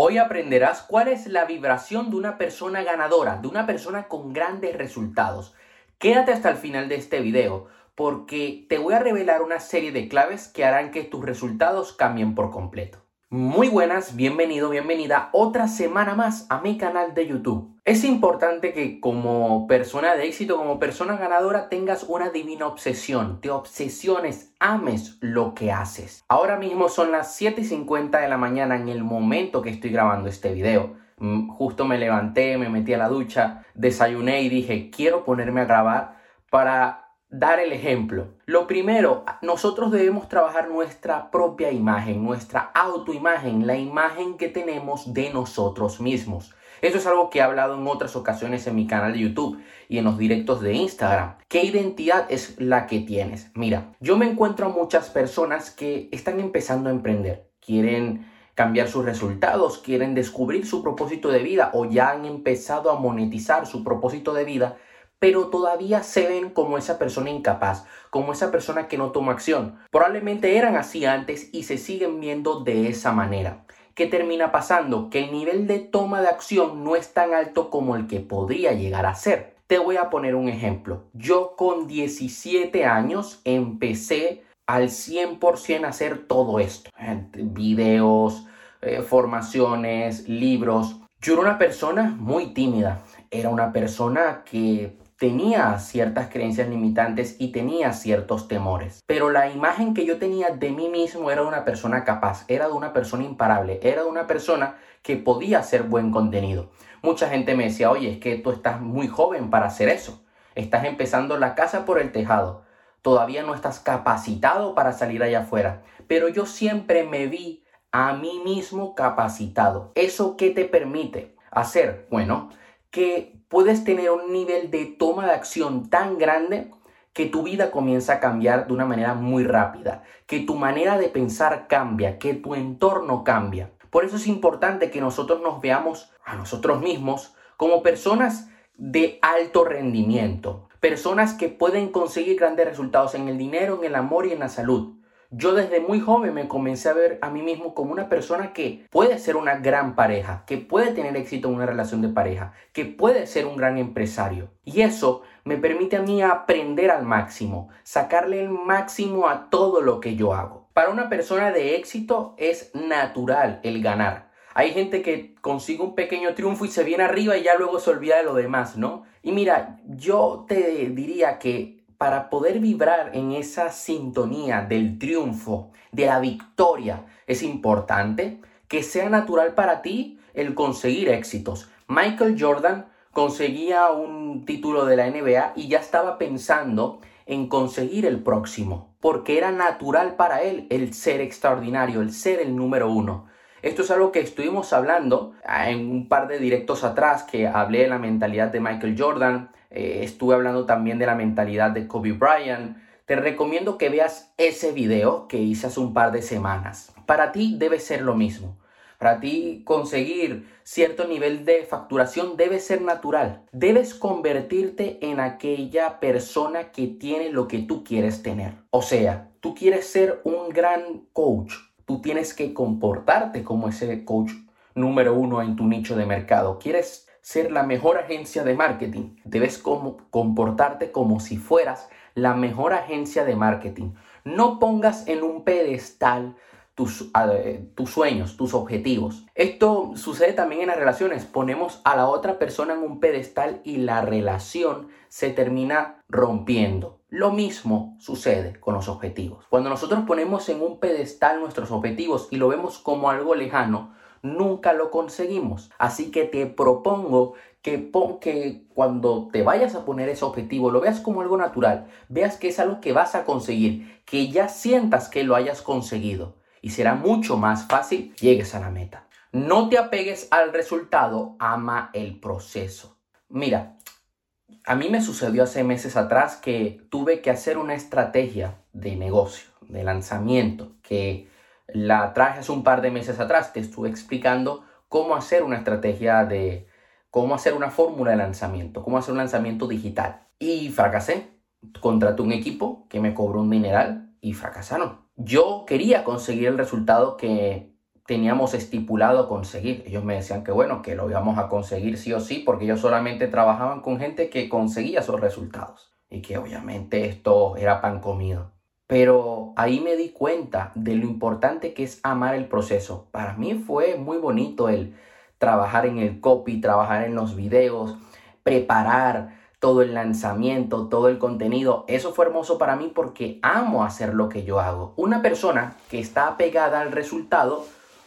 Hoy aprenderás cuál es la vibración de una persona ganadora, de una persona con grandes resultados. Quédate hasta el final de este video porque te voy a revelar una serie de claves que harán que tus resultados cambien por completo. Muy buenas, bienvenido, bienvenida otra semana más a mi canal de YouTube. Es importante que como persona de éxito, como persona ganadora, tengas una divina obsesión, te obsesiones, ames lo que haces. Ahora mismo son las 7.50 de la mañana en el momento que estoy grabando este video. Mm, justo me levanté, me metí a la ducha, desayuné y dije, quiero ponerme a grabar para dar el ejemplo. Lo primero, nosotros debemos trabajar nuestra propia imagen, nuestra autoimagen, la imagen que tenemos de nosotros mismos. Eso es algo que he hablado en otras ocasiones en mi canal de YouTube y en los directos de Instagram. ¿Qué identidad es la que tienes? Mira, yo me encuentro a muchas personas que están empezando a emprender, quieren cambiar sus resultados, quieren descubrir su propósito de vida o ya han empezado a monetizar su propósito de vida pero todavía se ven como esa persona incapaz, como esa persona que no toma acción. Probablemente eran así antes y se siguen viendo de esa manera. ¿Qué termina pasando? Que el nivel de toma de acción no es tan alto como el que podría llegar a ser. Te voy a poner un ejemplo. Yo con 17 años empecé al 100% a hacer todo esto. Videos, eh, formaciones, libros. Yo era una persona muy tímida. Era una persona que tenía ciertas creencias limitantes y tenía ciertos temores. Pero la imagen que yo tenía de mí mismo era de una persona capaz, era de una persona imparable, era de una persona que podía hacer buen contenido. Mucha gente me decía, oye, es que tú estás muy joven para hacer eso. Estás empezando la casa por el tejado. Todavía no estás capacitado para salir allá afuera. Pero yo siempre me vi a mí mismo capacitado. ¿Eso qué te permite hacer? Bueno, que puedes tener un nivel de toma de acción tan grande que tu vida comienza a cambiar de una manera muy rápida, que tu manera de pensar cambia, que tu entorno cambia. Por eso es importante que nosotros nos veamos a nosotros mismos como personas de alto rendimiento, personas que pueden conseguir grandes resultados en el dinero, en el amor y en la salud. Yo desde muy joven me comencé a ver a mí mismo como una persona que puede ser una gran pareja, que puede tener éxito en una relación de pareja, que puede ser un gran empresario. Y eso me permite a mí aprender al máximo, sacarle el máximo a todo lo que yo hago. Para una persona de éxito es natural el ganar. Hay gente que consigue un pequeño triunfo y se viene arriba y ya luego se olvida de lo demás, ¿no? Y mira, yo te diría que para poder vibrar en esa sintonía del triunfo, de la victoria, es importante que sea natural para ti el conseguir éxitos. Michael Jordan conseguía un título de la NBA y ya estaba pensando en conseguir el próximo, porque era natural para él el ser extraordinario, el ser el número uno. Esto es algo que estuvimos hablando en un par de directos atrás que hablé de la mentalidad de Michael Jordan, eh, estuve hablando también de la mentalidad de Kobe Bryant. Te recomiendo que veas ese video que hice hace un par de semanas. Para ti debe ser lo mismo. Para ti conseguir cierto nivel de facturación debe ser natural. Debes convertirte en aquella persona que tiene lo que tú quieres tener. O sea, tú quieres ser un gran coach. Tú tienes que comportarte como ese coach número uno en tu nicho de mercado. Quieres ser la mejor agencia de marketing. Debes comportarte como si fueras la mejor agencia de marketing. No pongas en un pedestal tus, tus, sueños, tus objetivos. Esto sucede también en las relaciones. Ponemos a la otra persona en un pedestal y la relación se termina rompiendo. Lo mismo sucede con los objetivos. Cuando nosotros ponemos en un pedestal nuestros objetivos y lo vemos como algo lejano, nunca lo conseguimos. Así que te propongo que, que cuando te vayas a poner ese objetivo lo veas como algo natural, veas que es algo que vas a conseguir, que ya sientas que lo hayas conseguido y será mucho más fácil llegues a la meta. No te apegues al resultado, ama el proceso. Mira, a mí me sucedió hace meses atrás que tuve que hacer una estrategia de negocio, de lanzamiento, que la traje hace un par de meses atrás. Te estuve explicando cómo hacer una estrategia de, cómo hacer una fórmula de lanzamiento, cómo hacer un lanzamiento digital. Y fracasé. Contraté un equipo que me cobró un mineral y fracasaron. Yo quería conseguir el resultado que teníamos estipulado conseguir. Ellos me decían que bueno, que lo íbamos a conseguir sí o sí, porque ellos solamente trabajaban con gente que conseguía esos resultados. Y que obviamente esto era pan comido. Pero ahí me di cuenta de lo importante que es amar el proceso. Para mí fue muy bonito el trabajar en el copy, trabajar en los videos, preparar todo el lanzamiento, todo el contenido. Eso fue hermoso para mí porque amo hacer lo que yo hago. Una persona que está apegada al resultado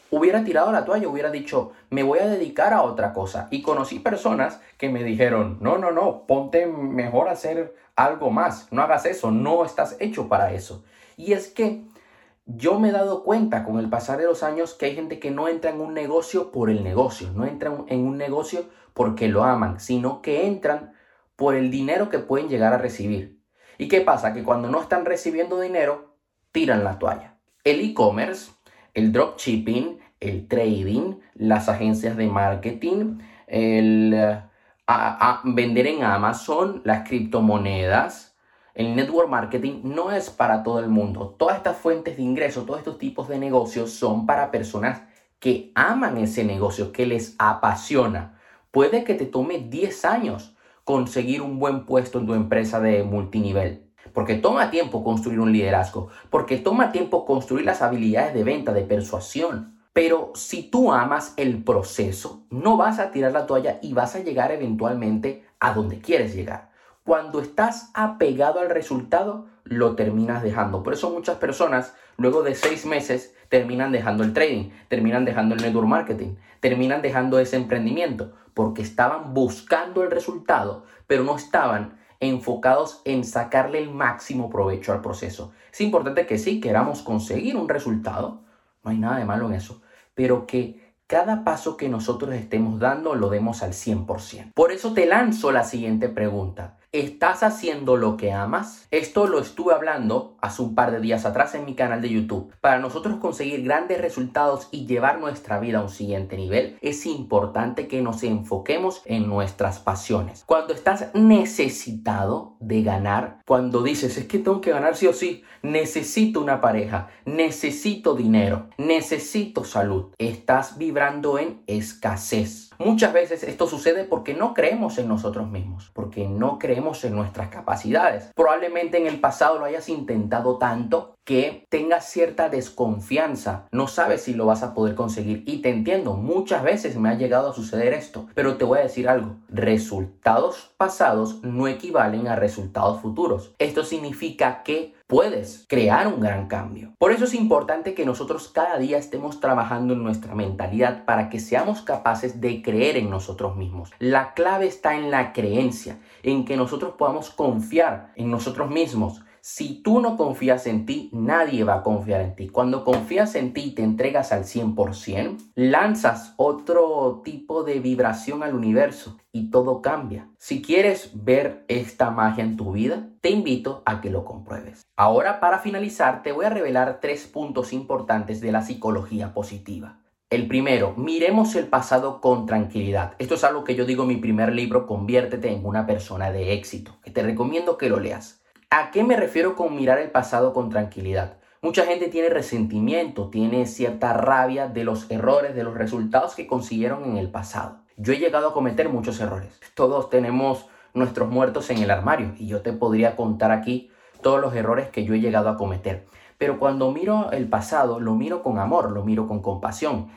hubiera tirado la toalla, hubiera dicho, me voy a dedicar a otra cosa. Y conocí personas que me dijeron, no, no, no, ponte mejor a hacer algo más, no hagas eso, no estás hecho para eso. Y es que yo me he dado cuenta con el pasar de los años que hay gente que no entra en un negocio por el negocio, no entra en un negocio porque lo aman, sino que entran por el dinero que pueden llegar a recibir. ¿Y qué pasa? Que cuando no están recibiendo dinero, tiran la toalla. El e-commerce el dropshipping, el trading, las agencias de marketing, el vender en Amazon, las criptomonedas, el network marketing no es para todo el mundo. Todas estas fuentes de ingreso, todos estos tipos de negocios son para personas que aman ese negocio, que les apasiona. Puede que te tome 10 años conseguir un buen puesto en tu empresa de multinivel porque toma tiempo construir un liderazgo, porque toma tiempo construir las habilidades de venta, de persuasión. Pero si tú amas el proceso, no vas a tirar la toalla y vas a llegar eventualmente a donde quieres llegar. Cuando estás apegado al resultado, lo terminas dejando. Por eso muchas personas, luego de seis meses, terminan dejando el trading, terminan dejando el network marketing, terminan dejando ese emprendimiento, porque estaban buscando el resultado, pero no estaban enfocados en sacarle el máximo provecho al proceso. Es importante que sí queramos conseguir un resultado, no hay nada de malo en eso, pero que cada paso que nosotros estemos dando lo demos al 100%. Por eso te lanzo la siguiente pregunta. ¿Estás haciendo lo que amas? Esto lo estuve hablando hace un par de días atrás en mi canal de YouTube. Para nosotros conseguir grandes resultados y llevar nuestra vida a un siguiente nivel, es importante que nos enfoquemos en nuestras pasiones. Cuando estás necesitado de ganar, cuando dices, es que tengo que ganar sí o sí, necesito una pareja, necesito dinero, necesito salud, estás vibrando en escasez. Muchas veces esto sucede porque no creemos en nosotros mismos, porque no creemos en nuestras capacidades. Probablemente en el pasado lo hayas intentado tanto que tengas cierta desconfianza, no sabes si lo vas a poder conseguir. Y te entiendo, muchas veces me ha llegado a suceder esto, pero te voy a decir algo, resultados pasados no equivalen a resultados futuros. Esto significa que puedes crear un gran cambio. Por eso es importante que nosotros cada día estemos trabajando en nuestra mentalidad para que seamos capaces de creer en nosotros mismos. La clave está en la creencia, en que nosotros podamos confiar en nosotros mismos si tú no confías en ti, nadie va a confiar en ti. Cuando confías en ti y te entregas al 100%, lanzas otro tipo de vibración al universo y todo cambia. Si quieres ver esta magia en tu vida, te invito a que lo compruebes. Ahora, para finalizar, te voy a revelar tres puntos importantes de la psicología positiva. El primero, miremos el pasado con tranquilidad. Esto es algo que yo digo en mi primer libro, Conviértete en una persona de éxito, que te recomiendo que lo leas. ¿A qué me refiero con mirar el pasado con tranquilidad? Mucha gente tiene resentimiento, tiene cierta rabia de los errores, de los resultados que consiguieron en el pasado. Yo he llegado a cometer muchos errores. Todos tenemos nuestros muertos en el armario y yo te podría contar aquí todos los errores que yo he llegado a cometer. Pero cuando miro el pasado, lo miro con amor, lo miro con compasión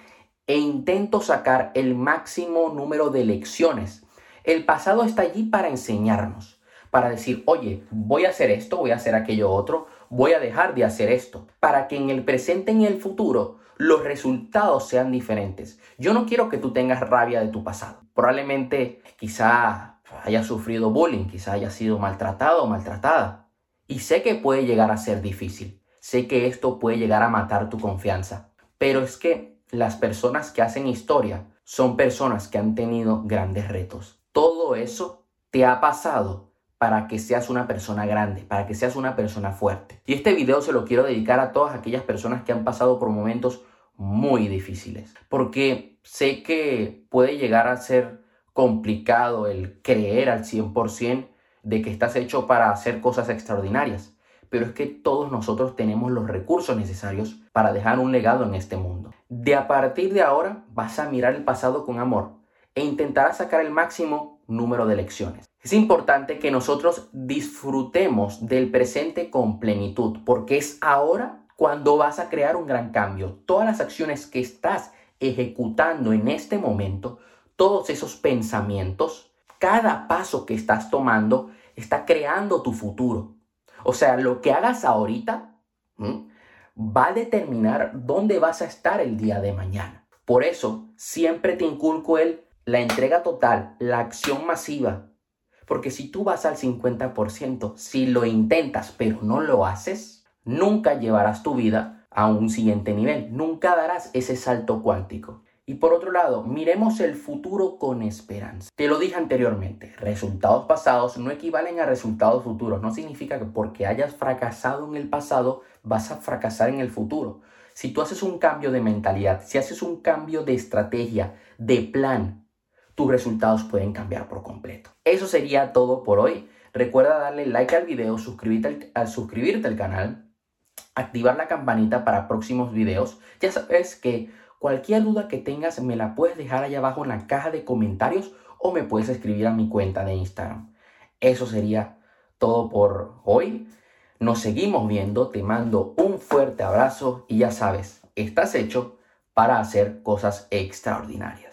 e intento sacar el máximo número de lecciones. El pasado está allí para enseñarnos para decir, oye, voy a hacer esto, voy a hacer aquello otro, voy a dejar de hacer esto, para que en el presente y en el futuro los resultados sean diferentes. Yo no quiero que tú tengas rabia de tu pasado. Probablemente quizá haya sufrido bullying, quizá haya sido maltratado o maltratada. Y sé que puede llegar a ser difícil. Sé que esto puede llegar a matar tu confianza. Pero es que las personas que hacen historia son personas que han tenido grandes retos. Todo eso te ha pasado para que seas una persona grande, para que seas una persona fuerte. Y este video se lo quiero dedicar a todas aquellas personas que han pasado por momentos muy difíciles, porque sé que puede llegar a ser complicado el creer al 100% de que estás hecho para hacer cosas extraordinarias. pero es que todos nosotros tenemos los recursos necesarios para dejar un legado en este mundo. De a partir de ahora vas a mirar el pasado con amor e intentarás sacar el máximo número de lecciones. Es importante que nosotros disfrutemos del presente con plenitud, porque es ahora cuando vas a crear un gran cambio. Todas las acciones que estás ejecutando en este momento, todos esos pensamientos, cada paso que estás tomando está creando tu futuro. O sea, lo que hagas ahorita va a determinar dónde vas a estar el día de mañana. Por eso, siempre te inculco el la entrega total, la acción masiva. Porque si tú vas al 50%, si lo intentas pero no lo haces, nunca llevarás tu vida a un siguiente nivel, nunca darás ese salto cuántico. Y por otro lado, miremos el futuro con esperanza. Te lo dije anteriormente, resultados pasados no equivalen a resultados futuros. No significa que porque hayas fracasado en el pasado vas a fracasar en el futuro. Si tú haces un cambio de mentalidad, si haces un cambio de estrategia, de plan, tus resultados pueden cambiar por completo. Eso sería todo por hoy. Recuerda darle like al video, suscribirte al, suscribirte al canal, activar la campanita para próximos videos. Ya sabes que cualquier duda que tengas me la puedes dejar allá abajo en la caja de comentarios o me puedes escribir a mi cuenta de Instagram. Eso sería todo por hoy. Nos seguimos viendo, te mando un fuerte abrazo y ya sabes, estás hecho para hacer cosas extraordinarias.